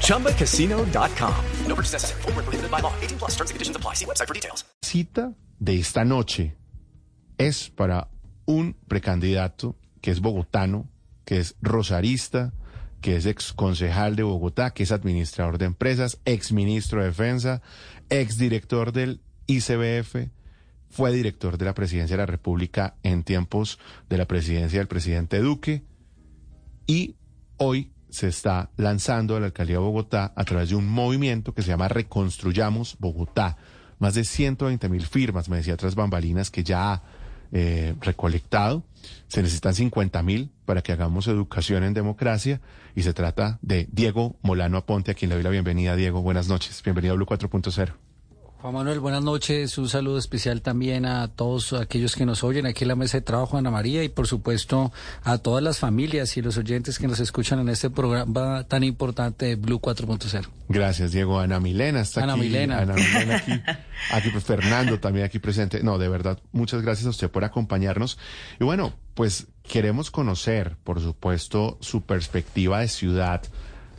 ChumbaCasino.com. No purchase necessary. Full prohibited by law. 18 plus terms and conditions apply. See website for details. Cita de esta noche es para un precandidato que es bogotano, que es rosarista, que es ex concejal de Bogotá, que es administrador de empresas, ex ministro de Defensa, ex director del ICBF, fue director de la presidencia de la República en tiempos de la presidencia del presidente Duque y hoy se está lanzando a la alcaldía de Bogotá a través de un movimiento que se llama Reconstruyamos Bogotá. Más de 120 mil firmas, me decía tras bambalinas, que ya ha eh, recolectado. Se necesitan 50 mil para que hagamos educación en democracia y se trata de Diego Molano Aponte, a quien le doy la bienvenida. Diego, buenas noches. Bienvenido a Blue 4.0. Juan Manuel, buenas noches. Un saludo especial también a todos aquellos que nos oyen aquí en la mesa de trabajo, Ana María, y por supuesto a todas las familias y los oyentes que nos escuchan en este programa tan importante de Blue 4.0. Gracias, Diego. Ana Milena está Ana aquí. Milena. Ana Milena aquí. Aquí, pues Fernando también aquí presente. No, de verdad, muchas gracias a usted por acompañarnos. Y bueno, pues queremos conocer, por supuesto, su perspectiva de ciudad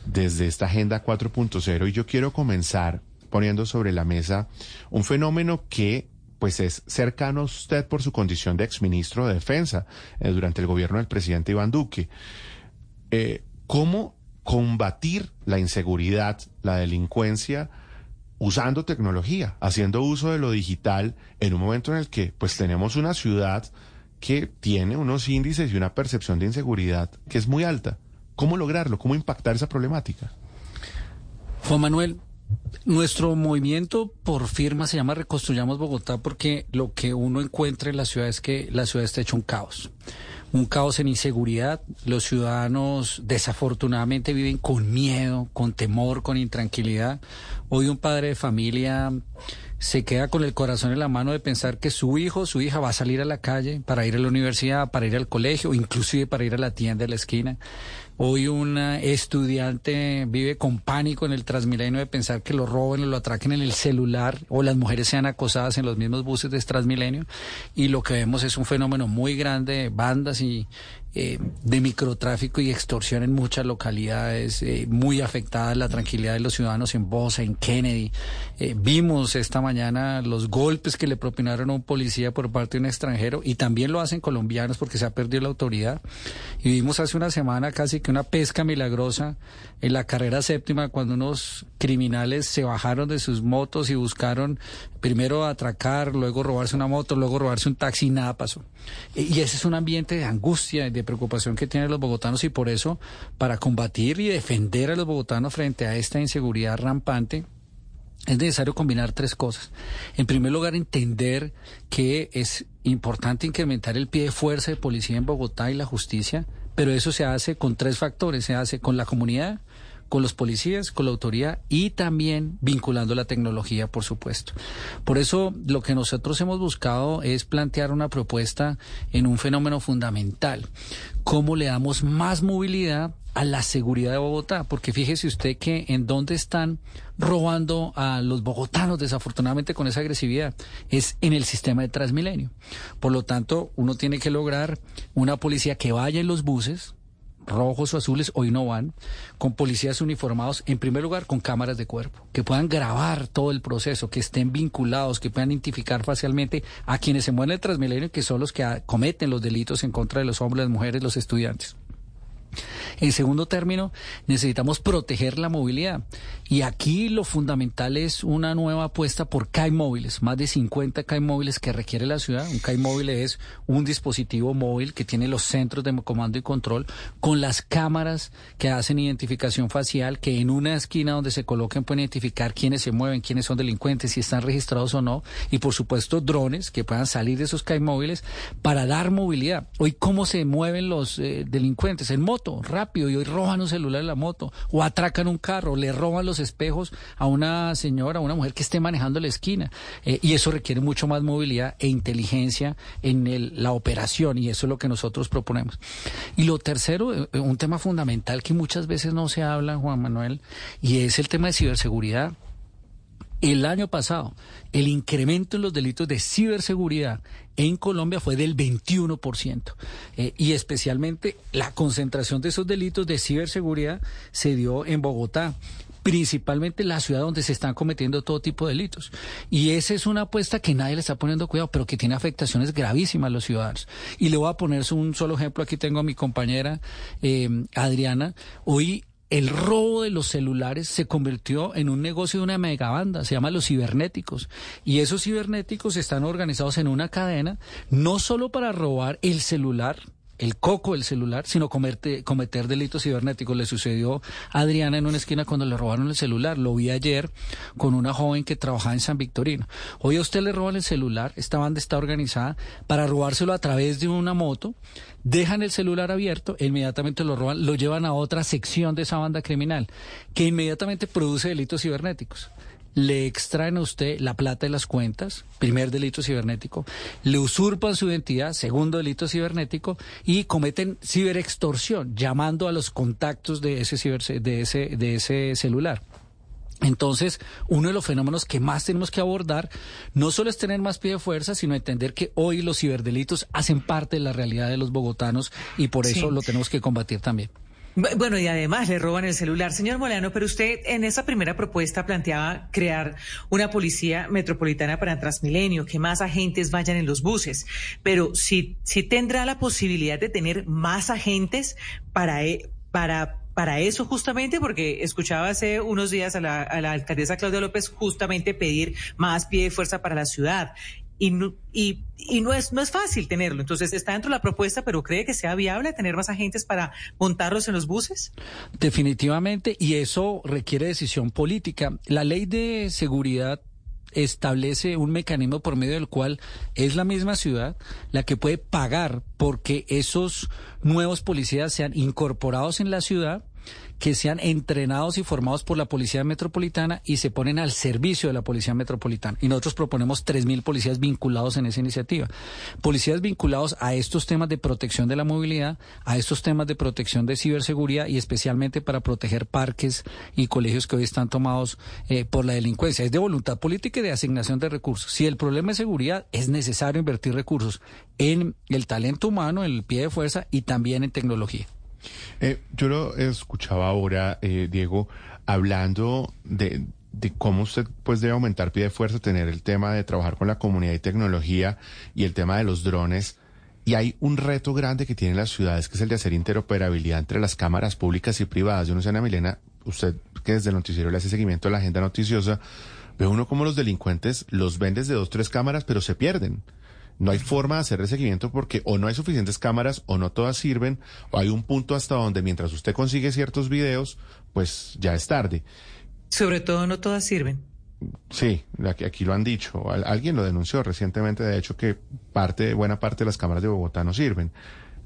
desde esta Agenda 4.0 y yo quiero comenzar poniendo sobre la mesa un fenómeno que pues es cercano a usted por su condición de exministro de Defensa eh, durante el gobierno del presidente Iván Duque. Eh, ¿Cómo combatir la inseguridad, la delincuencia, usando tecnología, haciendo uso de lo digital en un momento en el que pues tenemos una ciudad que tiene unos índices y una percepción de inseguridad que es muy alta? ¿Cómo lograrlo? ¿Cómo impactar esa problemática? Juan Manuel, nuestro movimiento por firma se llama Reconstruyamos Bogotá porque lo que uno encuentra en la ciudad es que la ciudad está hecho un caos. Un caos en inseguridad. Los ciudadanos desafortunadamente viven con miedo, con temor, con intranquilidad. Hoy un padre de familia se queda con el corazón en la mano de pensar que su hijo, su hija va a salir a la calle para ir a la universidad, para ir al colegio, inclusive para ir a la tienda de la esquina. Hoy un estudiante vive con pánico en el Transmilenio de pensar que lo roben o lo atraquen en el celular o las mujeres sean acosadas en los mismos buses de Transmilenio. Y lo que vemos es un fenómeno muy grande de bandas y eh, de microtráfico y extorsión en muchas localidades, eh, muy afectada la tranquilidad de los ciudadanos en Bosa, en Kennedy. Eh, vimos esta mañana los golpes que le propinaron a un policía por parte de un extranjero y también lo hacen colombianos porque se ha perdido la autoridad. Y vimos hace una semana casi que una pesca milagrosa en la carrera séptima cuando unos criminales se bajaron de sus motos y buscaron primero atracar, luego robarse una moto, luego robarse un taxi y nada pasó. Y ese es un ambiente de angustia, de preocupación que tienen los bogotanos y por eso, para combatir y defender a los bogotanos frente a esta inseguridad rampante, es necesario combinar tres cosas. En primer lugar, entender que es importante incrementar el pie de fuerza de policía en Bogotá y la justicia, pero eso se hace con tres factores. Se hace con la comunidad, con los policías, con la autoridad y también vinculando la tecnología, por supuesto. Por eso lo que nosotros hemos buscado es plantear una propuesta en un fenómeno fundamental. ¿Cómo le damos más movilidad a la seguridad de Bogotá? Porque fíjese usted que en dónde están robando a los bogotanos, desafortunadamente con esa agresividad, es en el sistema de Transmilenio. Por lo tanto, uno tiene que lograr una policía que vaya en los buses, rojos o azules hoy no van, con policías uniformados, en primer lugar con cámaras de cuerpo, que puedan grabar todo el proceso, que estén vinculados, que puedan identificar facialmente a quienes se mueven el Transmilenio, que son los que cometen los delitos en contra de los hombres, las mujeres, los estudiantes. En segundo término, necesitamos proteger la movilidad. Y aquí lo fundamental es una nueva apuesta por CAI móviles, más de 50 CAI móviles que requiere la ciudad. Un CAI móvil es un dispositivo móvil que tiene los centros de comando y control con las cámaras que hacen identificación facial, que en una esquina donde se coloquen pueden identificar quiénes se mueven, quiénes son delincuentes, si están registrados o no. Y por supuesto drones que puedan salir de esos CAI móviles para dar movilidad. Hoy, ¿cómo se mueven los eh, delincuentes? En moto rápido, y hoy roban un celular en la moto, o atracan un carro, le roban los espejos a una señora, a una mujer que esté manejando la esquina. Eh, y eso requiere mucho más movilidad e inteligencia en la operación, y eso es lo que nosotros proponemos. Y lo tercero, eh, un tema fundamental que muchas veces no se habla, Juan Manuel, y es el tema de ciberseguridad. El año pasado, el incremento en los delitos de ciberseguridad en Colombia fue del 21%. Eh, y especialmente la concentración de esos delitos de ciberseguridad se dio en Bogotá principalmente la ciudad donde se están cometiendo todo tipo de delitos. Y esa es una apuesta que nadie le está poniendo cuidado, pero que tiene afectaciones gravísimas a los ciudadanos. Y le voy a poner un solo ejemplo. Aquí tengo a mi compañera eh, Adriana. Hoy el robo de los celulares se convirtió en un negocio de una megabanda, se llama los cibernéticos. Y esos cibernéticos están organizados en una cadena, no solo para robar el celular, el coco del celular, sino cometer, delitos cibernéticos. Le sucedió a Adriana en una esquina cuando le robaron el celular. Lo vi ayer con una joven que trabajaba en San Victorino. Hoy a usted le roban el celular, esta banda está organizada para robárselo a través de una moto, dejan el celular abierto, e inmediatamente lo roban, lo llevan a otra sección de esa banda criminal, que inmediatamente produce delitos cibernéticos le extraen a usted la plata de las cuentas, primer delito cibernético, le usurpan su identidad, segundo delito cibernético, y cometen ciberextorsión, llamando a los contactos de ese, de ese, de ese celular. Entonces, uno de los fenómenos que más tenemos que abordar no solo es tener más pie de fuerza, sino entender que hoy los ciberdelitos hacen parte de la realidad de los bogotanos y por eso lo tenemos que combatir también. Bueno, y además le roban el celular. Señor Molano, pero usted en esa primera propuesta planteaba crear una policía metropolitana para Transmilenio, que más agentes vayan en los buses. Pero si, si tendrá la posibilidad de tener más agentes para, e, para para eso justamente, porque escuchaba hace unos días a la, a la, alcaldesa Claudia López justamente pedir más pie de fuerza para la ciudad y no, y, no es no es fácil tenerlo. Entonces está dentro de la propuesta, pero cree que sea viable tener más agentes para montarlos en los buses. Definitivamente, y eso requiere decisión política. La ley de seguridad establece un mecanismo por medio del cual es la misma ciudad la que puede pagar porque esos nuevos policías sean incorporados en la ciudad que sean entrenados y formados por la Policía Metropolitana y se ponen al servicio de la Policía Metropolitana. Y nosotros proponemos 3.000 policías vinculados en esa iniciativa. Policías vinculados a estos temas de protección de la movilidad, a estos temas de protección de ciberseguridad y especialmente para proteger parques y colegios que hoy están tomados eh, por la delincuencia. Es de voluntad política y de asignación de recursos. Si el problema es seguridad, es necesario invertir recursos en el talento humano, en el pie de fuerza y también en tecnología. Eh, yo lo escuchaba ahora, eh, Diego, hablando de, de cómo usted pues debe aumentar pie de fuerza, tener el tema de trabajar con la comunidad y tecnología y el tema de los drones. Y hay un reto grande que tienen las ciudades, que es el de hacer interoperabilidad entre las cámaras públicas y privadas. Yo no sé, Ana Milena, usted que desde el noticiero le hace seguimiento a la agenda noticiosa, ve uno como los delincuentes los ven desde dos, tres cámaras, pero se pierden no hay forma de hacer seguimiento porque o no hay suficientes cámaras o no todas sirven o hay un punto hasta donde mientras usted consigue ciertos videos, pues ya es tarde. Sobre todo no todas sirven. Sí, aquí lo han dicho. Alguien lo denunció recientemente, de hecho, que parte, buena parte de las cámaras de Bogotá no sirven.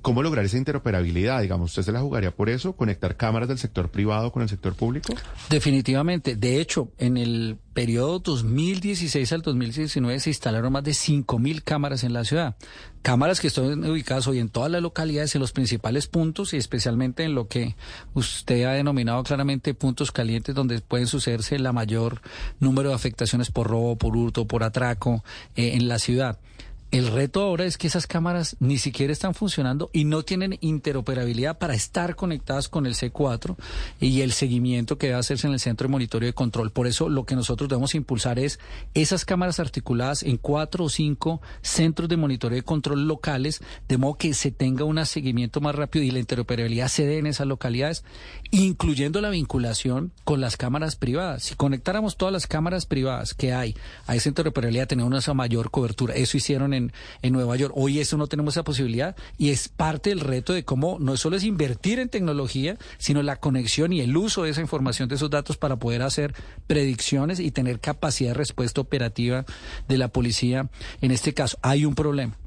¿Cómo lograr esa interoperabilidad? Digamos, ¿usted se la jugaría por eso? ¿Conectar cámaras del sector privado con el sector público? Definitivamente. De hecho, en el periodo 2016 al 2019 se instalaron más de 5.000 cámaras en la ciudad. Cámaras que están ubicadas hoy en todas las localidades, en los principales puntos y especialmente en lo que usted ha denominado claramente puntos calientes donde pueden sucederse la mayor número de afectaciones por robo, por hurto, por atraco eh, en la ciudad. El reto ahora es que esas cámaras ni siquiera están funcionando y no tienen interoperabilidad para estar conectadas con el C4 y el seguimiento que debe hacerse en el centro de monitoreo y control. Por eso lo que nosotros debemos impulsar es esas cámaras articuladas en cuatro o cinco centros de monitoreo y control locales, de modo que se tenga un seguimiento más rápido y la interoperabilidad se dé en esas localidades, incluyendo la vinculación con las cámaras privadas. Si conectáramos todas las cámaras privadas que hay a esa interoperabilidad, tenemos una mayor cobertura. Eso hicieron en en, Nueva York. Hoy eso no tenemos esa posibilidad y es parte del reto de cómo no solo es invertir en tecnología, sino la conexión y el uso de esa información, de esos datos para poder hacer predicciones y tener capacidad de respuesta operativa de la policía. En este caso, hay un problema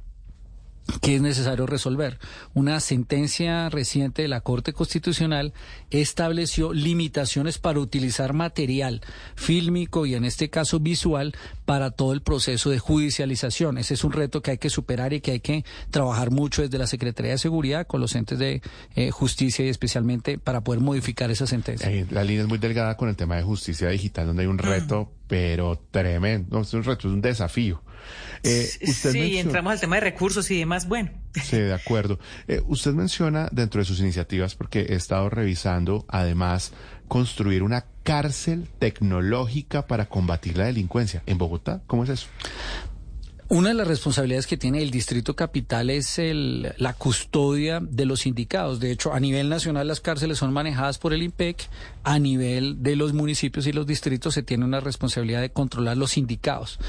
que es necesario resolver. Una sentencia reciente de la Corte Constitucional estableció limitaciones para utilizar material fílmico y en este caso visual para todo el proceso de judicialización. Ese es un reto que hay que superar y que hay que trabajar mucho desde la Secretaría de Seguridad con los entes de eh, justicia y especialmente para poder modificar esa sentencia. Eh, la línea es muy delgada con el tema de justicia digital, donde hay un reto, pero tremendo. Es un reto, es un desafío. Eh, sí, entramos al tema de recursos y demás. Bueno. Sí, de acuerdo. Eh, usted menciona dentro de sus iniciativas, porque he estado revisando, además, construir una cárcel tecnológica para combatir la delincuencia en Bogotá. ¿Cómo es eso? Una de las responsabilidades que tiene el Distrito Capital es el, la custodia de los sindicados. De hecho, a nivel nacional las cárceles son manejadas por el IMPEC. A nivel de los municipios y los distritos se tiene una responsabilidad de controlar los sindicados.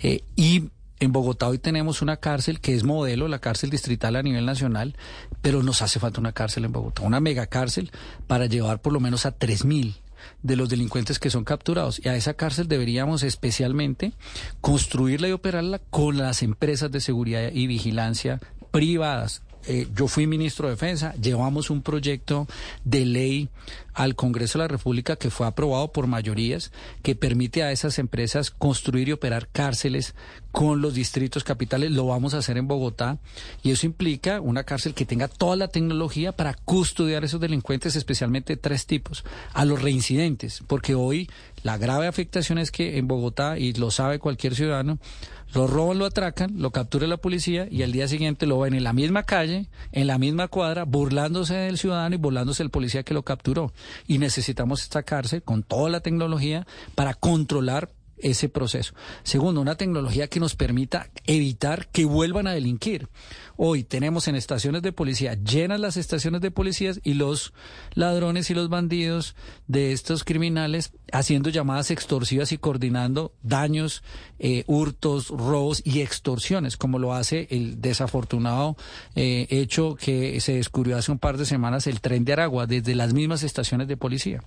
Eh, y en Bogotá hoy tenemos una cárcel que es modelo, la cárcel distrital a nivel nacional, pero nos hace falta una cárcel en Bogotá, una megacárcel para llevar por lo menos a 3.000 de los delincuentes que son capturados. Y a esa cárcel deberíamos especialmente construirla y operarla con las empresas de seguridad y vigilancia privadas. Eh, yo fui ministro de Defensa, llevamos un proyecto de ley al Congreso de la República que fue aprobado por mayorías, que permite a esas empresas construir y operar cárceles con los distritos capitales. Lo vamos a hacer en Bogotá y eso implica una cárcel que tenga toda la tecnología para custodiar a esos delincuentes, especialmente tres tipos. A los reincidentes, porque hoy la grave afectación es que en Bogotá, y lo sabe cualquier ciudadano, lo roban, lo atracan, lo captura la policía y al día siguiente lo ven en la misma calle, en la misma cuadra, burlándose del ciudadano y burlándose del policía que lo capturó. Y necesitamos esta cárcel con toda la tecnología para controlar ese proceso. Segundo, una tecnología que nos permita evitar que vuelvan a delinquir. Hoy tenemos en estaciones de policía llenas las estaciones de policías y los ladrones y los bandidos de estos criminales haciendo llamadas extorsivas y coordinando daños, eh, hurtos, robos y extorsiones, como lo hace el desafortunado eh, hecho que se descubrió hace un par de semanas el tren de Aragua desde las mismas estaciones de policía.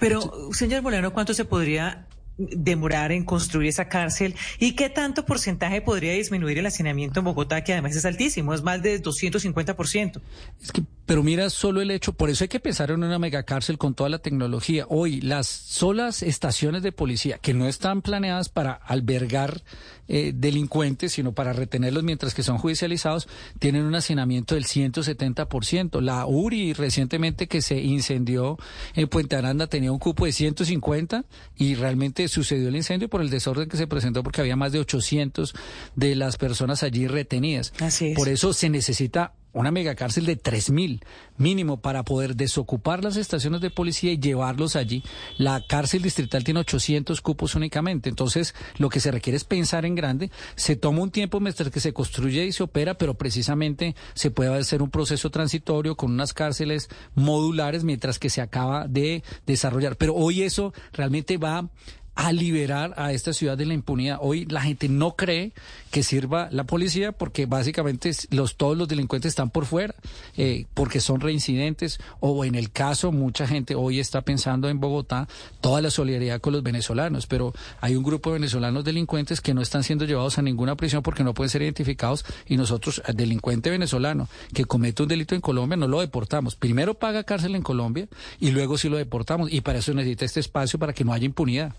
Pero, señor Bolero, ¿cuánto se podría demorar en construir esa cárcel y qué tanto porcentaje podría disminuir el hacinamiento en Bogotá, que además es altísimo, es más de 250%. Es que, pero mira, solo el hecho, por eso hay que pensar en una megacárcel con toda la tecnología. Hoy, las solas estaciones de policía, que no están planeadas para albergar eh, delincuentes, sino para retenerlos mientras que son judicializados, tienen un hacinamiento del 170%. La URI recientemente que se incendió en Puente Aranda tenía un cupo de 150 y realmente sucedió el incendio por el desorden que se presentó porque había más de 800 de las personas allí retenidas. Por eso se necesita una megacárcel de 3.000 mínimo para poder desocupar las estaciones de policía y llevarlos allí. La cárcel distrital tiene 800 cupos únicamente, entonces lo que se requiere es pensar en grande. Se toma un tiempo mientras que se construye y se opera, pero precisamente se puede hacer un proceso transitorio con unas cárceles modulares mientras que se acaba de desarrollar. Pero hoy eso realmente va a liberar a esta ciudad de la impunidad. Hoy la gente no cree que sirva la policía porque básicamente los, todos los delincuentes están por fuera, eh, porque son reincidentes o en el caso mucha gente hoy está pensando en Bogotá toda la solidaridad con los venezolanos, pero hay un grupo de venezolanos delincuentes que no están siendo llevados a ninguna prisión porque no pueden ser identificados y nosotros, el delincuente venezolano que comete un delito en Colombia, no lo deportamos. Primero paga cárcel en Colombia y luego sí lo deportamos y para eso necesita este espacio para que no haya impunidad.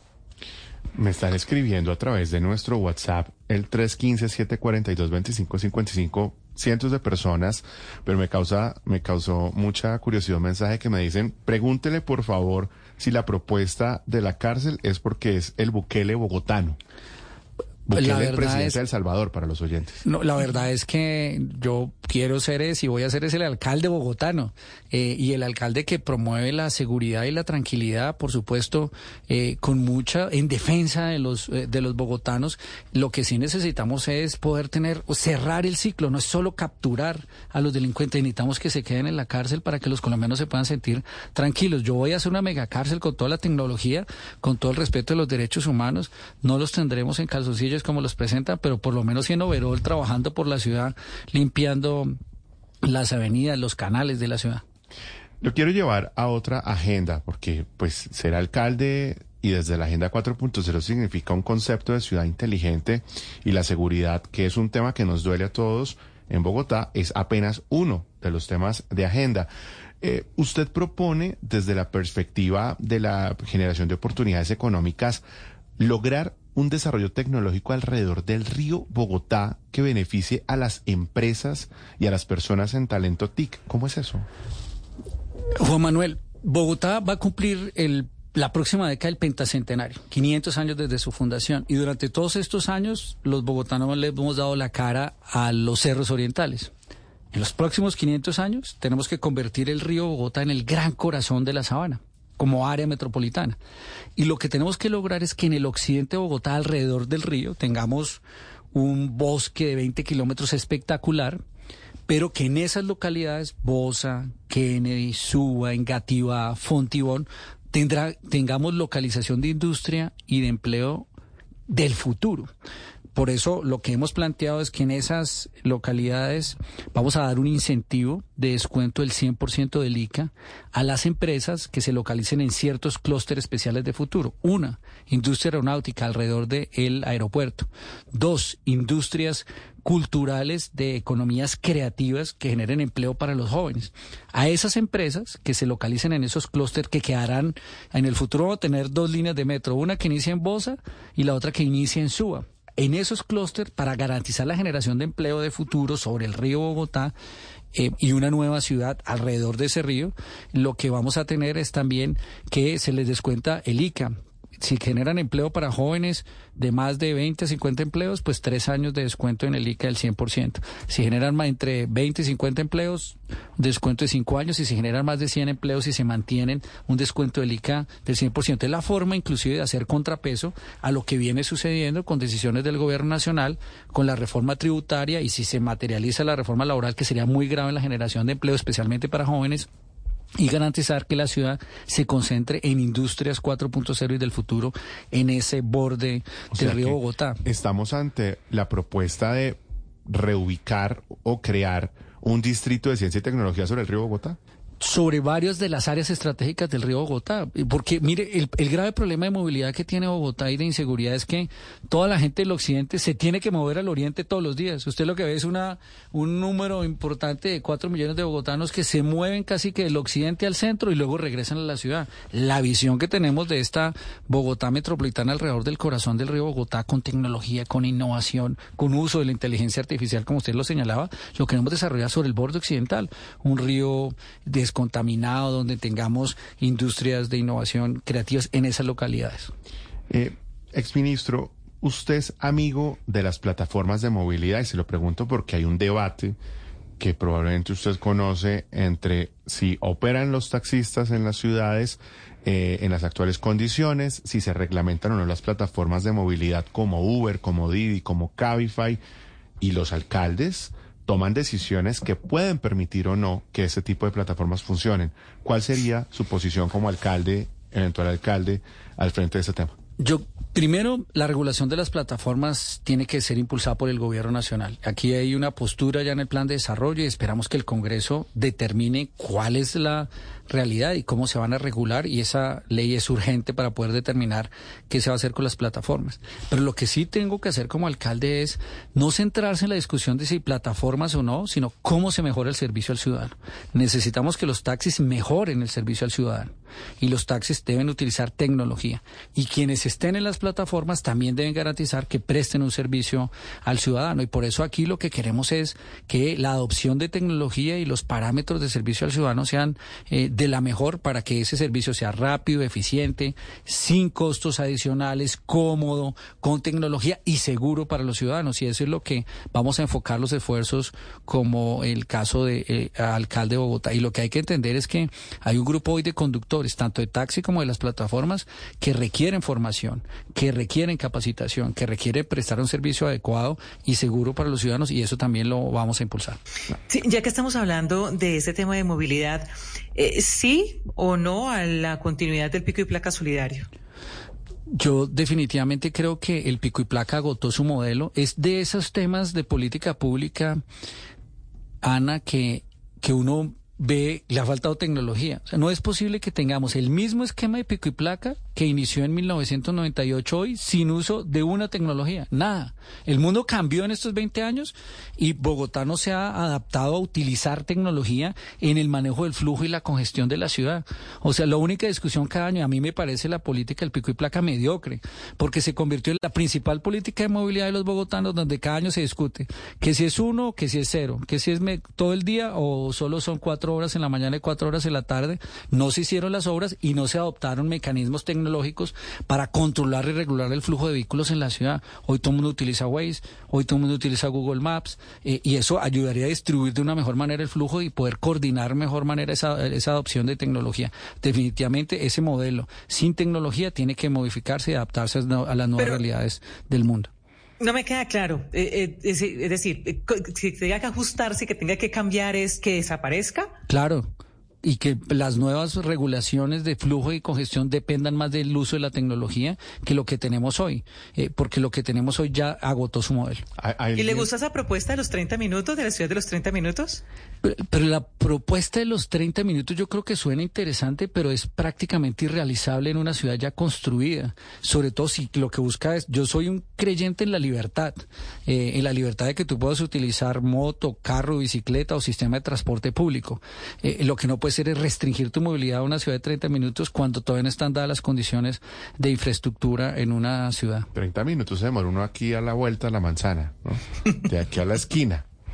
Me están escribiendo a través de nuestro WhatsApp, el 315-742-2555, cientos de personas, pero me causa, me causó mucha curiosidad un mensaje que me dicen, pregúntele por favor si la propuesta de la cárcel es porque es el Bukele bogotano. Bukele, el presidente de El Salvador, para los oyentes. No, la verdad es que yo quiero ser ese y voy a ser ese el alcalde bogotano eh, y el alcalde que promueve la seguridad y la tranquilidad, por supuesto, eh, con mucha en defensa de los eh, de los bogotanos. Lo que sí necesitamos es poder tener cerrar el ciclo, no es solo capturar a los delincuentes, necesitamos que se queden en la cárcel para que los colombianos se puedan sentir tranquilos. Yo voy a hacer una mega cárcel con toda la tecnología, con todo el respeto de los derechos humanos. No los tendremos en calzoncillos como los presentan, pero por lo menos en overall trabajando por la ciudad, limpiando las avenidas, los canales de la ciudad. Lo quiero llevar a otra agenda, porque pues ser alcalde y desde la Agenda 4.0 significa un concepto de ciudad inteligente y la seguridad, que es un tema que nos duele a todos en Bogotá es apenas uno de los temas de agenda. Eh, usted propone, desde la perspectiva de la generación de oportunidades económicas, lograr un desarrollo tecnológico alrededor del río Bogotá que beneficie a las empresas y a las personas en talento TIC. ¿Cómo es eso? Juan Manuel, Bogotá va a cumplir la próxima década el pentacentenario, 500 años desde su fundación. Y durante todos estos años, los bogotanos le hemos dado la cara a los cerros orientales. En los próximos 500 años tenemos que convertir el río Bogotá en el gran corazón de la sabana como área metropolitana. Y lo que tenemos que lograr es que en el occidente de Bogotá, alrededor del río, tengamos un bosque de 20 kilómetros espectacular, pero que en esas localidades, Bosa, Kennedy, Suba, Engativá, Fontibón, tendrá, tengamos localización de industria y de empleo del futuro. Por eso lo que hemos planteado es que en esas localidades vamos a dar un incentivo de descuento del 100% del ICA a las empresas que se localicen en ciertos clústeres especiales de futuro. Una, industria aeronáutica alrededor del aeropuerto. Dos, industrias culturales de economías creativas que generen empleo para los jóvenes. A esas empresas que se localicen en esos clústeres que quedarán en el futuro vamos a tener dos líneas de metro, una que inicia en Bosa y la otra que inicia en Suba en esos clústeres para garantizar la generación de empleo de futuro sobre el río Bogotá eh, y una nueva ciudad alrededor de ese río, lo que vamos a tener es también que se les descuenta el ICA, si generan empleo para jóvenes de más de 20 a 50 empleos, pues tres años de descuento en el ICA del 100%. Si generan entre 20 y 50 empleos, descuento de cinco años. Y si generan más de 100 empleos y se mantienen, un descuento del ICA del 100%. Es la forma inclusive de hacer contrapeso a lo que viene sucediendo con decisiones del gobierno nacional, con la reforma tributaria y si se materializa la reforma laboral, que sería muy grave en la generación de empleo, especialmente para jóvenes y garantizar que la ciudad se concentre en industrias 4.0 y del futuro en ese borde del río Bogotá. Estamos ante la propuesta de reubicar o crear un distrito de ciencia y tecnología sobre el río Bogotá sobre varias de las áreas estratégicas del río Bogotá. Porque, mire, el, grave problema de movilidad que tiene Bogotá y de inseguridad es que toda la gente del occidente se tiene que mover al oriente todos los días. Usted lo que ve es una, un número importante de cuatro millones de bogotanos que se mueven casi que del occidente al centro y luego regresan a la ciudad. La visión que tenemos de esta Bogotá metropolitana alrededor del corazón del río Bogotá con tecnología, con innovación, con uso de la inteligencia artificial, como usted lo señalaba, lo queremos desarrollar sobre el borde occidental. Un río de contaminado, donde tengamos industrias de innovación creativas en esas localidades. Eh, exministro, usted es amigo de las plataformas de movilidad y se lo pregunto porque hay un debate que probablemente usted conoce entre si operan los taxistas en las ciudades eh, en las actuales condiciones, si se reglamentan o no las plataformas de movilidad como Uber, como Didi, como Cabify y los alcaldes toman decisiones que pueden permitir o no que ese tipo de plataformas funcionen. ¿Cuál sería su posición como alcalde, eventual alcalde, al frente de ese tema? Yo, primero, la regulación de las plataformas tiene que ser impulsada por el gobierno nacional. Aquí hay una postura ya en el plan de desarrollo y esperamos que el Congreso determine cuál es la realidad y cómo se van a regular y esa ley es urgente para poder determinar qué se va a hacer con las plataformas. Pero lo que sí tengo que hacer como alcalde es no centrarse en la discusión de si plataformas o no, sino cómo se mejora el servicio al ciudadano. Necesitamos que los taxis mejoren el servicio al ciudadano y los taxis deben utilizar tecnología y quienes estén en las plataformas también deben garantizar que presten un servicio al ciudadano y por eso aquí lo que queremos es que la adopción de tecnología y los parámetros de servicio al ciudadano sean eh, de la mejor para que ese servicio sea rápido, eficiente, sin costos adicionales, cómodo, con tecnología y seguro para los ciudadanos. Y eso es lo que vamos a enfocar los esfuerzos como el caso de eh, alcalde de Bogotá. Y lo que hay que entender es que hay un grupo hoy de conductores, tanto de taxi como de las plataformas, que requieren formación, que requieren capacitación, que requieren prestar un servicio adecuado y seguro para los ciudadanos y eso también lo vamos a impulsar. ya que estamos hablando de este tema de movilidad, eh, sí o no a la continuidad del pico y placa solidario. Yo definitivamente creo que el pico y placa agotó su modelo. Es de esos temas de política pública, Ana, que, que uno ve, le ha faltado tecnología. O sea, no es posible que tengamos el mismo esquema de pico y placa que inició en 1998 hoy sin uso de una tecnología, nada. El mundo cambió en estos 20 años y Bogotá no se ha adaptado a utilizar tecnología en el manejo del flujo y la congestión de la ciudad. O sea, la única discusión cada año, a mí me parece la política del pico y placa mediocre, porque se convirtió en la principal política de movilidad de los bogotanos, donde cada año se discute que si es uno, que si es cero, que si es todo el día o solo son cuatro horas en la mañana y cuatro horas en la tarde. No se hicieron las obras y no se adoptaron mecanismos tecnológicos para controlar y regular el flujo de vehículos en la ciudad. Hoy todo el mundo utiliza Waze, hoy todo el mundo utiliza Google Maps eh, y eso ayudaría a distribuir de una mejor manera el flujo y poder coordinar mejor manera esa, esa adopción de tecnología. Definitivamente ese modelo sin tecnología tiene que modificarse y adaptarse a las nuevas realidades del mundo. No me queda claro. Eh, eh, es, decir, si tenga que ajustarse, que tenga que cambiar, es que desaparezca. Claro y que las nuevas regulaciones de flujo y congestión dependan más del uso de la tecnología que lo que tenemos hoy, eh, porque lo que tenemos hoy ya agotó su modelo. ¿Y le gusta esa propuesta de los 30 minutos, de la ciudad de los 30 minutos? Pero, la propuesta de los 30 minutos yo creo que suena interesante, pero es prácticamente irrealizable en una ciudad ya construida, sobre todo si lo que busca es, yo soy un creyente en la libertad, eh, en la libertad de que tú puedas utilizar moto, carro, bicicleta o sistema de transporte público. Eh, lo que no puede ser es restringir tu movilidad a una ciudad de 30 minutos cuando todavía no están dadas las condiciones de infraestructura en una ciudad. 30 minutos se demora uno aquí a la vuelta a la manzana, ¿no? de aquí a la esquina.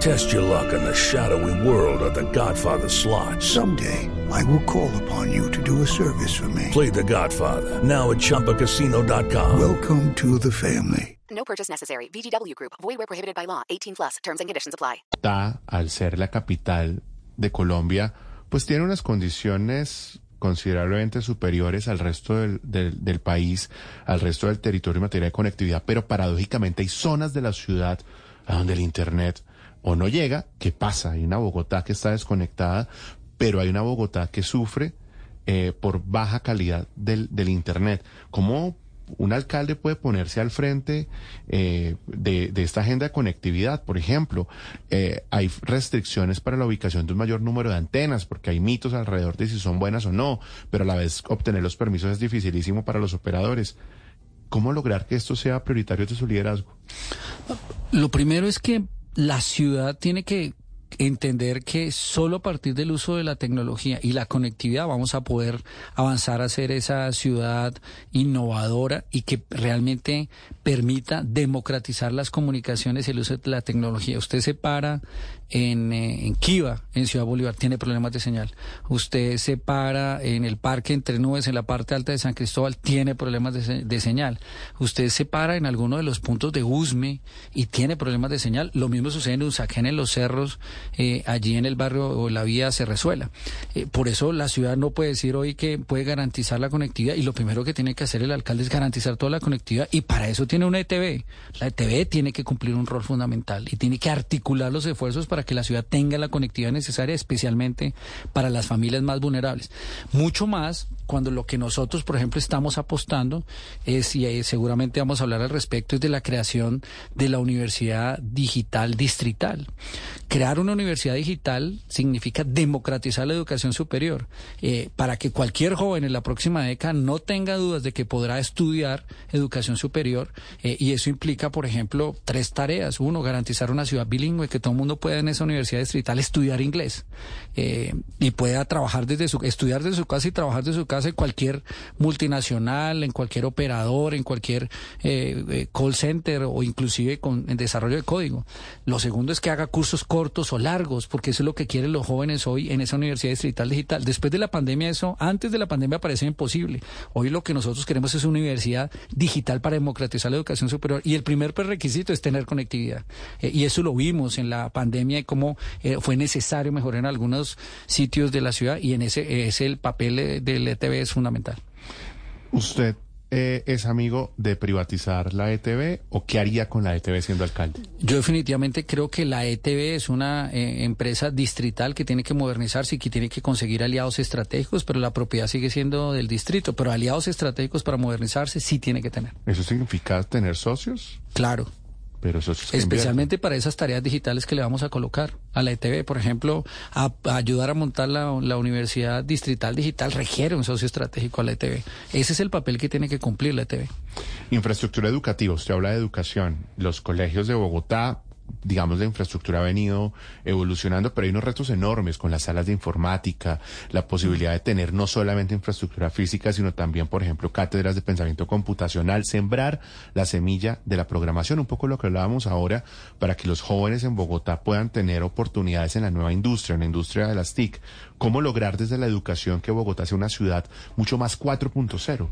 Test your luck in the shadowy world of The Godfather slot. Someday, I will call upon you to do a service for me. Play The Godfather, now at Choppacasino.com. Welcome to the family. No purchase necessary. VGW Group. Void where prohibited by law. 18 plus. Terms and conditions apply. Al ser la capital de Colombia, pues tiene unas condiciones considerablemente superiores al resto del, del, del, país, al resto del territorio en materia de conectividad, pero paradójicamente hay zonas de la ciudad a donde el Internet o no llega, ¿qué pasa? Hay una Bogotá que está desconectada, pero hay una Bogotá que sufre eh, por baja calidad del, del Internet. ¿Cómo un alcalde puede ponerse al frente eh, de, esta agenda de conectividad. Por ejemplo, eh, hay restricciones para la ubicación de un mayor número de antenas, porque hay mitos alrededor de si son buenas o no, pero a la vez obtener los permisos es dificilísimo para los operadores. ¿Cómo lograr que esto sea prioritario de su liderazgo? Lo primero es que la ciudad tiene que entender que solo a partir del uso de la tecnología y la conectividad vamos a poder avanzar a ser esa ciudad innovadora y que realmente permita democratizar las comunicaciones y el uso de la tecnología. Usted se para en, eh, en Kiva, en Ciudad Bolívar, tiene problemas de señal. Usted se para en el parque entre nubes, en la parte alta de San Cristóbal, tiene problemas de, de señal. Usted se para en alguno de los puntos de Usme y tiene problemas de señal. Lo mismo sucede en Usaquén, en los cerros, eh, allí en el barrio o la vía se. Eh, por eso la ciudad no puede decir hoy que puede garantizar la conectividad y lo primero que tiene que hacer el alcalde es garantizar toda la conectividad y para eso tiene una ETV. La ETV tiene que cumplir un rol fundamental y tiene que articular los esfuerzos para que la ciudad tenga la conectividad necesaria, especialmente para las familias más vulnerables. Mucho más cuando lo que nosotros, por ejemplo, estamos apostando es, y seguramente vamos a hablar al respecto, es de la creación de la universidad digital distrital. Crear una universidad digital significa democratizar la educación superior, eh, para que cualquier joven en la próxima década no tenga dudas de que podrá estudiar educación superior, eh, y eso implica, por ejemplo, tres tareas. Uno, garantizar una ciudad bilingüe, que todo el mundo pueda en esa universidad distrital estudiar inglés, eh, y pueda trabajar desde su, estudiar desde su casa y trabajar desde su casa en cualquier multinacional, en cualquier operador, en cualquier eh, eh, call center o inclusive con desarrollo de código. Lo segundo es que haga cursos cortos o largos, porque eso es lo que quieren los jóvenes hoy en esa Universidad Distrital Digital. Después de la pandemia eso, antes de la pandemia parecía imposible. Hoy lo que nosotros queremos es una universidad digital para democratizar la educación superior y el primer requisito es tener conectividad. Eh, y eso lo vimos en la pandemia y cómo fue necesario mejorar en algunos sitios de la ciudad y en ese es el papel del ETV es fundamental. Usted eh, es amigo de privatizar la ETB o qué haría con la ETB siendo alcalde? Yo definitivamente creo que la ETB es una eh, empresa distrital que tiene que modernizarse y que tiene que conseguir aliados estratégicos, pero la propiedad sigue siendo del distrito. Pero aliados estratégicos para modernizarse sí tiene que tener. ¿Eso significa tener socios? Claro. Pero socios que Especialmente para esas tareas digitales que le vamos a colocar a la ETB. Por ejemplo, a, a ayudar a montar la, la Universidad Distrital Digital requiere un socio estratégico a la ETB. Ese es el papel que tiene que cumplir la E ETB. Infraestructura educativa, usted habla de educación. Los colegios de Bogotá, digamos, la infraestructura ha venido evolucionando, pero hay unos retos enormes con las salas de informática, la posibilidad de tener no solamente infraestructura física, sino también, por ejemplo, cátedras de pensamiento computacional, sembrar la semilla de la programación, un poco lo que hablábamos ahora, para que los jóvenes en Bogotá puedan tener oportunidades en la nueva industria, en la industria de las TIC. ¿Cómo lograr desde la educación que Bogotá sea una ciudad mucho más 4.0?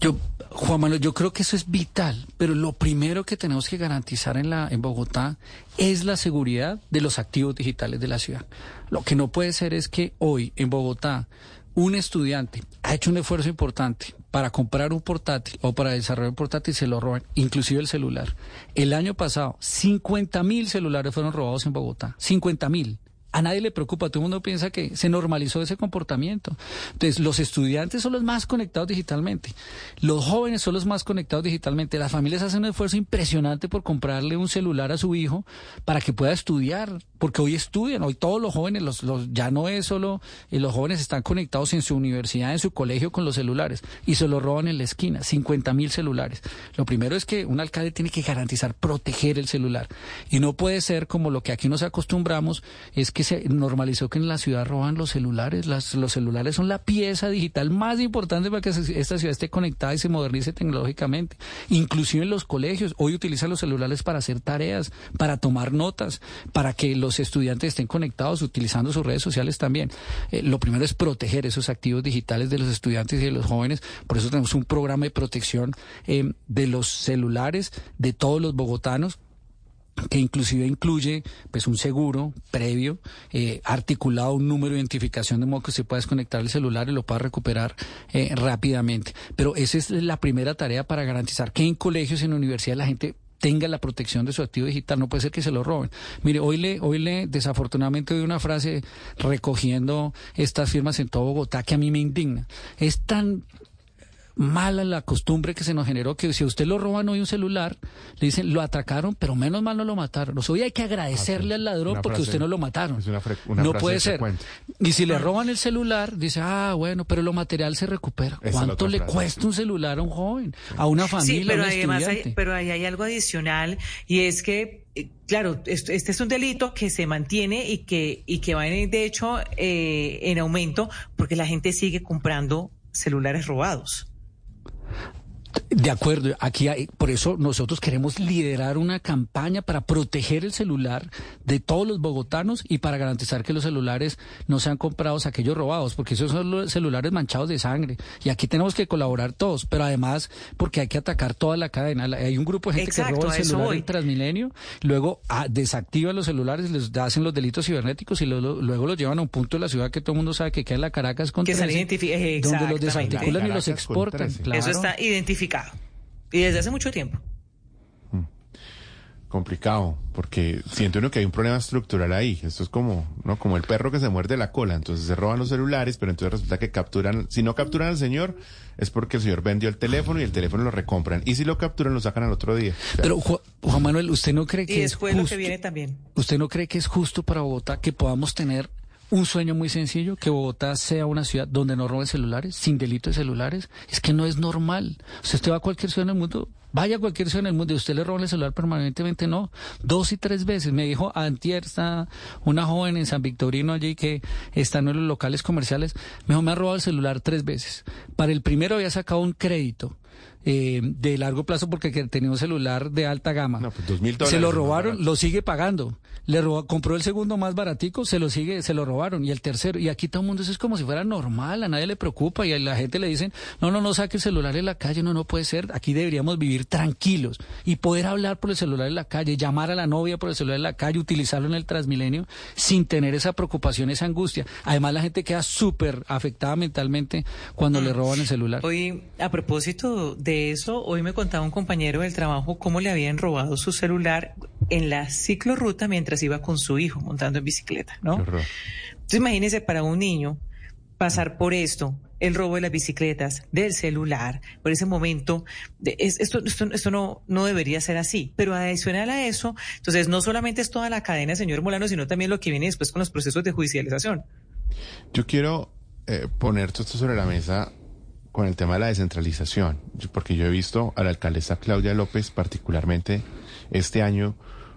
Yo, Juan Manuel, yo creo que eso es vital, pero lo primero que tenemos que garantizar en, la, en Bogotá es la seguridad de los activos digitales de la ciudad. Lo que no puede ser es que hoy en Bogotá un estudiante ha hecho un esfuerzo importante para comprar un portátil o para desarrollar un portátil y se lo roban, inclusive el celular. El año pasado, 50 mil celulares fueron robados en Bogotá. 50 mil a nadie le preocupa, todo el mundo piensa que se normalizó ese comportamiento. Entonces, los estudiantes son los más conectados digitalmente, los jóvenes son los más conectados digitalmente, las familias hacen un esfuerzo impresionante por comprarle un celular a su hijo para que pueda estudiar, porque hoy estudian, hoy todos los jóvenes, los, los, ya no es solo, eh, los jóvenes están conectados en su universidad, en su colegio con los celulares y se los roban en la esquina, 50 mil celulares. Lo primero es que un alcalde tiene que garantizar proteger el celular y no puede ser como lo que aquí nos acostumbramos, es que se normalizó que en la ciudad roban los celulares. Las, los celulares son la pieza digital más importante para que esta ciudad esté conectada y se modernice tecnológicamente. Inclusive en los colegios, hoy utilizan los celulares para hacer tareas, para tomar notas, para que los estudiantes estén conectados utilizando sus redes sociales también. Eh, lo primero es proteger esos activos digitales de los estudiantes y de los jóvenes. Por eso tenemos un programa de protección eh, de los celulares de todos los bogotanos que inclusive incluye pues un seguro previo eh, articulado un número de identificación de modo que se pueda desconectar el celular y lo pueda recuperar eh, rápidamente pero esa es la primera tarea para garantizar que en colegios en universidades la gente tenga la protección de su activo digital, no puede ser que se lo roben. Mire, hoy le, hoy le desafortunadamente doy una frase recogiendo estas firmas en todo Bogotá que a mí me indigna. Es tan mala la costumbre que se nos generó que si a usted lo roban hoy un celular, le dicen, lo atracaron, pero menos mal no lo mataron. O sea, hoy hay que agradecerle al ladrón Una porque frase- usted no lo mataron. es una fre- una no frase puede ser. frecuente. Y si le roban el celular, dice, ah, bueno, pero lo material se recupera. Esa ¿Cuánto le frase. cuesta un celular a un joven, a una familia, Sí, pero a un además hay, pero ahí hay algo adicional y es que, eh, claro, esto- este es un delito que se mantiene y que, y que va en, de hecho eh, en aumento porque la gente sigue comprando celulares robados. De acuerdo, aquí hay, por eso nosotros queremos liderar una campaña para proteger el celular de todos los bogotanos y para garantizar que los celulares no sean comprados aquellos robados, porque esos son los celulares manchados de sangre. Y aquí tenemos que colaborar todos, pero además porque hay que atacar toda la cadena. Hay un grupo de gente Exacto, que roba el celular en Transmilenio, luego ah, desactivan los celulares, les hacen los delitos cibernéticos y luego, luego los llevan a un punto de la ciudad que todo el mundo sabe que queda en la Caracas con Que se 13, identifi- eh, donde los desarticulan y los exportan. 13. claro. Eso está identificado. Y desde hace mucho tiempo. complicado, porque siento uno que hay un problema estructural ahí. Esto es como, ¿no? Como el perro que se muerde la cola. Entonces se roban los celulares, pero entonces resulta que capturan, si no capturan al señor, es porque el señor vendió el teléfono y el teléfono lo recompran. Y si lo capturan, lo sacan al otro día. O sea, Pero Ju- Juan Manuel, ¿usted no cree Y que es después lo justo? que viene también. ¿Usted no cree que es justo para Bogotá que podamos tener un sueño muy sencillo, que Bogotá sea una ciudad donde no roben celulares, sin delito de celulares? Es que no es normal. Usted va a cualquier ciudad en el mundo, vaya a cualquier ciudad en el mundo y usted le roban el celular permanentemente, no. Dos y tres veces. Me dijo antier, está una joven en San Victorino allí que está en los locales comerciales, me dijo, me ha robado el celular tres veces. Para el primero había sacado un crédito. Eh, de largo plazo porque que tenía un celular de alta gama. No, pues, Se lo robaron, lo sigue pagando. Le robó- compró el segundo más baratico, se lo sigue, se lo robaron. Y el tercero, y aquí todo el mundo eso es como si fuera normal, a nadie le preocupa. Y a la gente le dicen, no, no, no saque el celular en la calle, no, no puede ser. Aquí deberíamos vivir tranquilos y poder hablar por el celular en la calle, llamar a la novia por el celular en la calle, utilizarlo en el Transmilenio sin tener esa preocupación, esa angustia. Además, la gente queda súper afectada mentalmente cuando le roban el celular. Hoy, a propósito propósito de eso, hoy me contaba un compañero del trabajo cómo le habían robado su celular en la ciclorruta mientras iba con su hijo montando en bicicleta, ¿no? Entonces imagínese para un niño pasar por esto, el robo de las bicicletas, del celular, por ese momento, esto, esto, no, no debería ser así. Pero adicional a eso, entonces no solamente es toda la cadena, señor Molano, sino también lo que viene después con los procesos de judicialización. Yo quiero eh, poner todo esto sobre la mesa con el tema de la descentralización, porque yo he visto a la alcaldesa Claudia López particularmente este año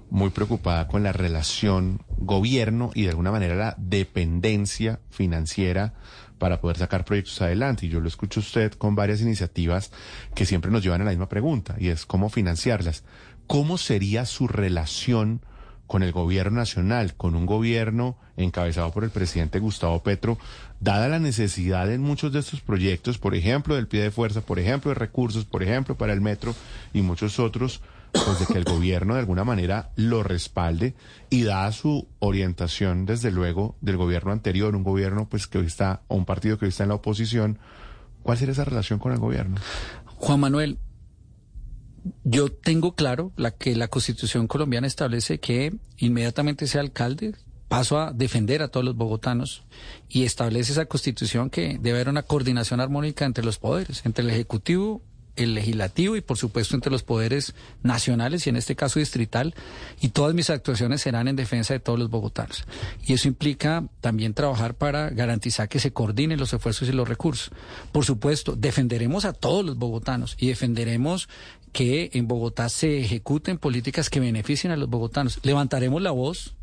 muy preocupada con la relación gobierno y de alguna manera la dependencia financiera para poder sacar proyectos adelante. Y yo lo escucho usted con varias iniciativas que siempre nos llevan a la misma pregunta, y es cómo financiarlas. ¿Cómo sería su relación con el gobierno nacional, con un gobierno encabezado por el presidente Gustavo Petro, dada la necesidad en muchos de estos proyectos, por ejemplo, del pie de fuerza, por ejemplo, de recursos, por ejemplo, para el metro y muchos otros, pues de que el gobierno de alguna manera lo respalde y da su orientación, desde luego, del gobierno anterior, un gobierno pues que hoy está, o un partido que hoy está en la oposición, ¿cuál sería esa relación con el gobierno? Juan Manuel, yo tengo claro la que la Constitución colombiana establece que inmediatamente sea alcalde paso a defender a todos los bogotanos y establece esa Constitución que debe haber una coordinación armónica entre los poderes, entre el ejecutivo el legislativo y por supuesto entre los poderes nacionales y en este caso distrital y todas mis actuaciones serán en defensa de todos los bogotanos. Y eso implica también trabajar para garantizar que se coordinen los esfuerzos y los recursos. Por supuesto defenderemos a todos los bogotanos y defenderemos que en Bogotá se ejecuten políticas que beneficien a los bogotanos. Levantaremos la voz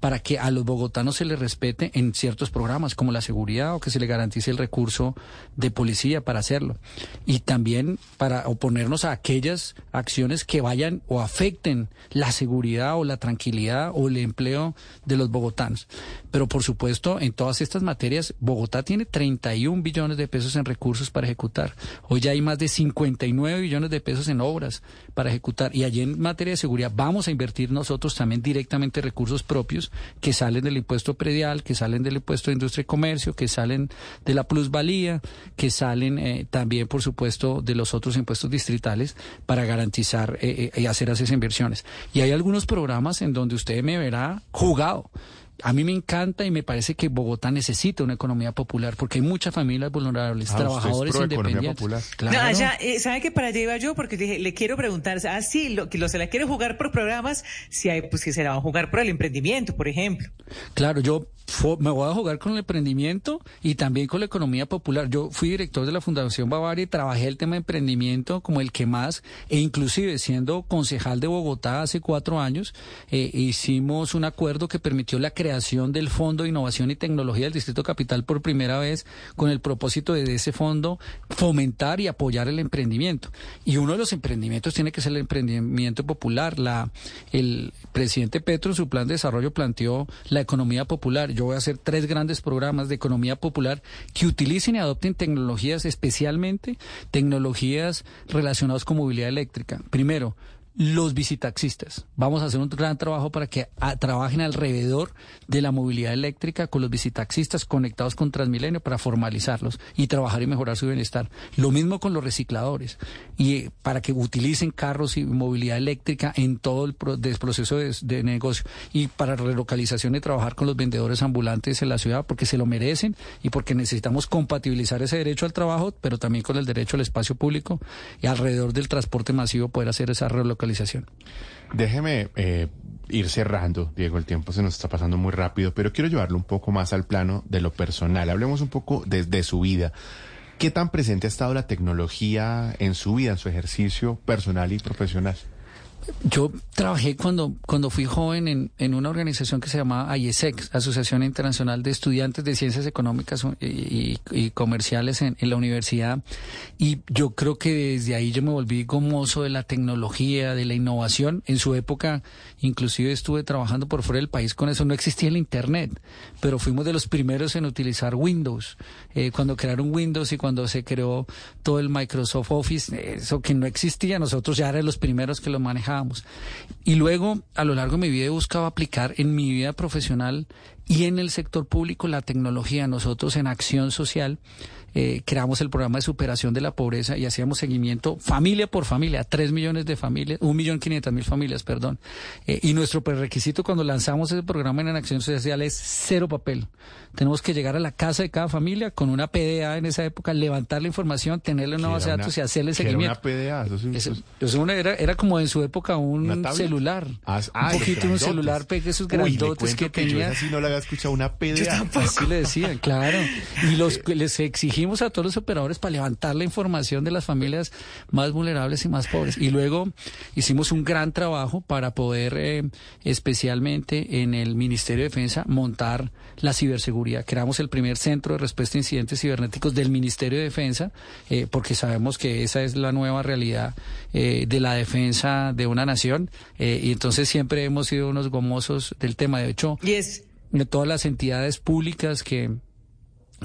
para que a los bogotanos se les respete en ciertos programas como la seguridad o que se le garantice el recurso de policía para hacerlo. Y también para oponernos a aquellas acciones que vayan o afecten la seguridad o la tranquilidad o el empleo de los bogotanos. Pero por supuesto, en todas estas materias, Bogotá tiene 31 billones de pesos en recursos para ejecutar. Hoy ya hay más de 59 billones de pesos en obras para ejecutar. Y allí en materia de seguridad vamos a invertir nosotros también directamente recursos propios que salen del impuesto predial, que salen del impuesto de industria y comercio, que salen de la plusvalía, que salen eh, también, por supuesto, de los otros impuestos distritales para garantizar eh, eh, y hacer esas inversiones. Y hay algunos programas en donde usted me verá jugado. A mí me encanta y me parece que Bogotá necesita una economía popular porque hay muchas familias vulnerables, ah, trabajadores independientes. Claro. No, eh, ¿Sabe que para allá iba yo? Porque le quiero preguntar, ah, sí, lo, que lo, se la quiere jugar por programas, si hay, pues que se la va a jugar por el emprendimiento, por ejemplo. Claro, yo me voy a jugar con el emprendimiento y también con la economía popular. Yo fui director de la Fundación Bavaria y trabajé el tema de emprendimiento como el que más, e inclusive siendo concejal de Bogotá hace cuatro años, eh, hicimos un acuerdo que permitió la creación del Fondo de Innovación y Tecnología del Distrito Capital por primera vez con el propósito de, ese fondo fomentar y apoyar el emprendimiento. Y uno de los emprendimientos tiene que ser el emprendimiento popular. La, el presidente Petro en su plan de desarrollo planteó la economía popular yo voy a hacer tres grandes programas de economía popular que utilicen y adopten tecnologías, especialmente tecnologías relacionadas con movilidad eléctrica. Primero, los visitaxistas. Vamos a hacer un gran trabajo para que ah, trabajen alrededor de la movilidad eléctrica con los visitaxistas conectados con Transmilenio para formalizarlos y trabajar y mejorar su bienestar. Lo mismo con los recicladores y eh, para que utilicen carros y movilidad eléctrica en todo el proceso de, de, negocio y para relocalización y trabajar con los vendedores ambulantes en la ciudad porque se lo merecen y porque necesitamos compatibilizar ese derecho al trabajo, pero también con el derecho al espacio público y alrededor del transporte masivo poder hacer esa relocalización Déjeme eh, ir cerrando, Diego, el tiempo se nos está pasando muy rápido, pero quiero llevarlo un poco más al plano de lo personal. Hablemos un poco de su vida. ¿Qué tan presente ha estado la tecnología en su vida, en su ejercicio personal y profesional? Yo trabajé cuando, cuando fui joven en, en una organización que se llamaba IESEC, Asociación Internacional de Estudiantes de Ciencias Económicas y, Comerciales en, la universidad. Y yo creo que desde ahí yo me volví gomoso de la tecnología, de la innovación. En su época, inclusive estuve trabajando por fuera del país con eso. No existía el Internet, pero fuimos de los primeros en utilizar Windows. Eh, cuando crearon Windows y cuando se creó todo el Microsoft Office, eso que no existía, nosotros ya éramos los primeros que lo manejamos Y luego, a lo largo de mi vida, he buscado aplicar en mi vida profesional y en el sector público la tecnología. Nosotros en Acción Social eh, creamos el programa de superación de la pobreza y hacíamos seguimiento familia por familia, tres millones de familias, un millón quinientas mil familias, perdón. Eh, y nuestro prerequisito cuando lanzamos ese programa en Acción Social es cero papel. Tenemos que llegar a la casa de cada familia con una PDA en esa época, levantar la información, tenerle una base de datos y hacerle que era seguimiento. una PDA, eso eso una- era, era como en su época un celular. Ah, ah, un los poquito un celular, pegue esos grandotes que yo tenía. esa sí no la había escuchado, una PDA. Así le decían, claro. Y los les exigimos a todos los operadores para levantar la información de las familias más vulnerables y más pobres. Y luego hicimos un gran trabajo para poder, eh, especialmente en el Ministerio de Defensa, montar la ciberseguridad. Creamos el primer centro de respuesta a incidentes cibernéticos del Ministerio de Defensa, eh, porque sabemos que esa es la nueva realidad eh, de la defensa de una nación. eh, y entonces siempre hemos sido unos gomosos del tema. De hecho, de todas las entidades públicas que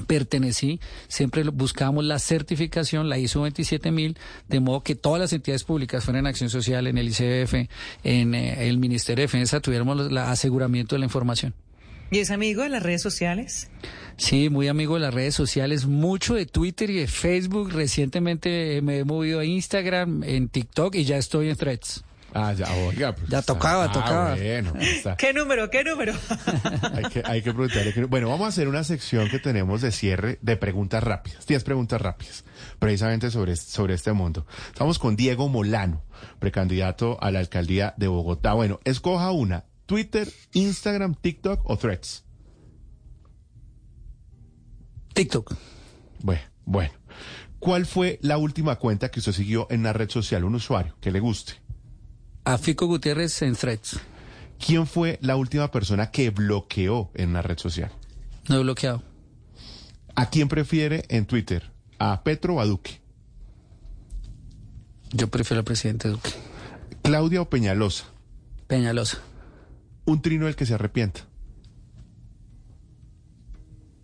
pertenecí, siempre buscamos la certificación, la ISO 27000, de modo que todas las entidades públicas, fueran en Acción Social, en el ICF, en eh, el Ministerio de Defensa, tuviéramos el aseguramiento de la información. ¿Y es amigo de las redes sociales? Sí, muy amigo de las redes sociales, mucho de Twitter y de Facebook. Recientemente me he movido a Instagram, en TikTok y ya estoy en Threads. Ah, ya, oiga. pues, Ya está- tocaba, ah, tocaba. Bueno, está. ¿Qué número? ¿Qué número? Hay que, hay que preguntarle. que- Bueno, vamos a hacer una sección que tenemos de cierre de preguntas rápidas. 10 preguntas rápidas, precisamente sobre, sobre este mundo. Estamos con Diego Molano, precandidato a la alcaldía de Bogotá. Bueno, escoja una, Twitter, Instagram, TikTok o Threads. TikTok. Bueno, bueno. ¿Cuál fue la última cuenta que usted siguió en una red social, un usuario que le guste? A Fico Gutiérrez en Threads. ¿Quién fue la última persona que bloqueó en una red social? No he bloqueado. ¿A quién prefiere en Twitter? ¿A Petro o a Duque? Yo prefiero al presidente Duque. ¿Claudia o Peñalosa? Peñalosa. Un trino del que se arrepienta.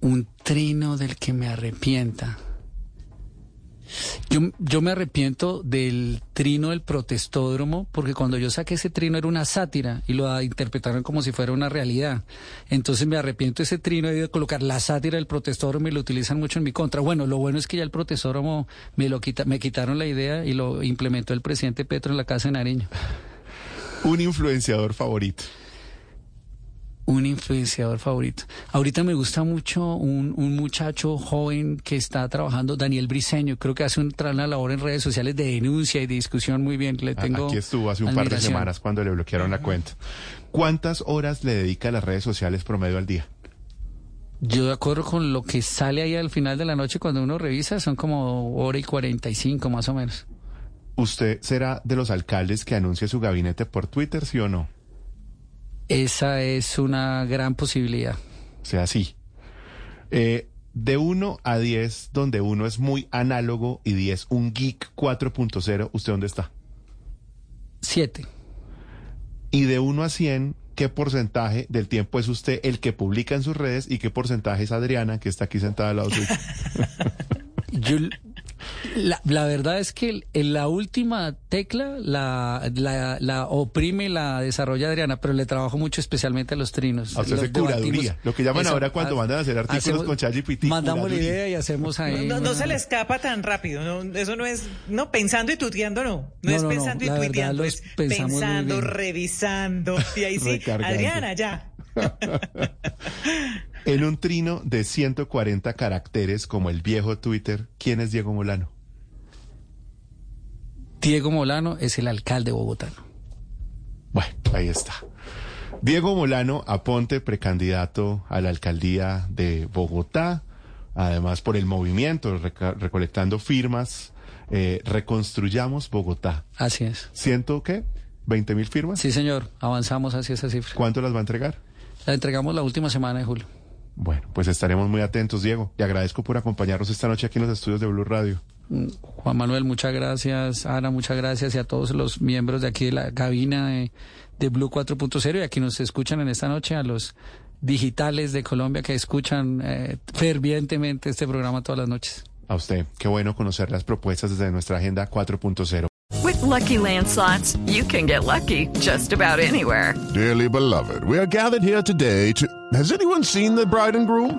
Un trino del que me arrepienta. Yo, me arrepiento del trino del protestódromo porque cuando yo saqué ese trino era una sátira y lo interpretaron como si fuera una realidad. Entonces me arrepiento de ese trino he de colocar la sátira del protestódromo y lo utilizan mucho en mi contra. Bueno, lo bueno es que ya el protestódromo me lo quita, me quitaron la idea y lo implementó el presidente Petro en la casa de Nariño. Un influenciador favorito. Un influenciador favorito. Ahorita me gusta mucho un, un muchacho joven que está trabajando, Daniel Briseño. Creo que hace un, una labor en redes sociales de denuncia y de discusión muy bien. Le tengo Aquí estuvo hace un par de semanas cuando le bloquearon la cuenta. ¿Cuántas horas le dedica a las redes sociales promedio al día? Yo de acuerdo con lo que sale ahí al final de la noche cuando uno revisa, son como hora y 45 más o menos. ¿Usted será de los alcaldes que anuncia su gabinete por Twitter, sí o no? Esa es una gran posibilidad. O sea, sí. Eh, de 1 a 10, donde uno es muy análogo y 10 un geek 4.0, ¿usted dónde está? Siete. Y de 1 a 100, ¿qué porcentaje del tiempo es usted el que publica en sus redes y qué porcentaje es Adriana, que está aquí sentada al lado suyo? Yo, la, la verdad es que el- la última tecla la, la, la oprime y la desarrolla Adriana, pero le trabajo mucho especialmente a los trinos. A usted Los curaduría, lo que llaman ahora cuando ha- mandan a hacer artículos hacemos- con ChatGPT, Mandamos la idea y hacemos ahí. No, no se le escapa tan rápido. No, eso no es. No, pensando y tuiteando, no. No, No, es no, no, pensando la y verdad tuiteando. Es pensando, revisando. Y ahí sí. Adriana, ya. En un trino de 140 caracteres como el viejo Twitter, ¿quién es Diego Molano? Diego Molano es el alcalde bogotano. Bueno, ahí está. Diego Molano Aponte, precandidato a la alcaldía de Bogotá, además por el movimiento, recolectando firmas, eh, reconstruyamos Bogotá. Así es. ¿Ciento qué? ¿20 mil firmas? Sí, señor. Avanzamos hacia esa cifra. ¿Cuánto las va a entregar? La entregamos la última semana de julio. Bueno, pues estaremos muy atentos, Diego. Y agradezco por acompañarnos esta noche aquí en los estudios de Blue Radio. Juan Manuel, muchas gracias. Ana, muchas gracias. Y a todos los miembros de aquí de la cabina de, de Blue 4.0 y a quienes nos escuchan en esta noche, a los digitales de Colombia que escuchan eh, fervientemente este programa todas las noches. A usted, qué bueno conocer las propuestas desde nuestra Agenda 4.0. With Lucky Land slots, you can get lucky just about anywhere. Dearly beloved, we are gathered here today to. Has anyone seen the bride and groom?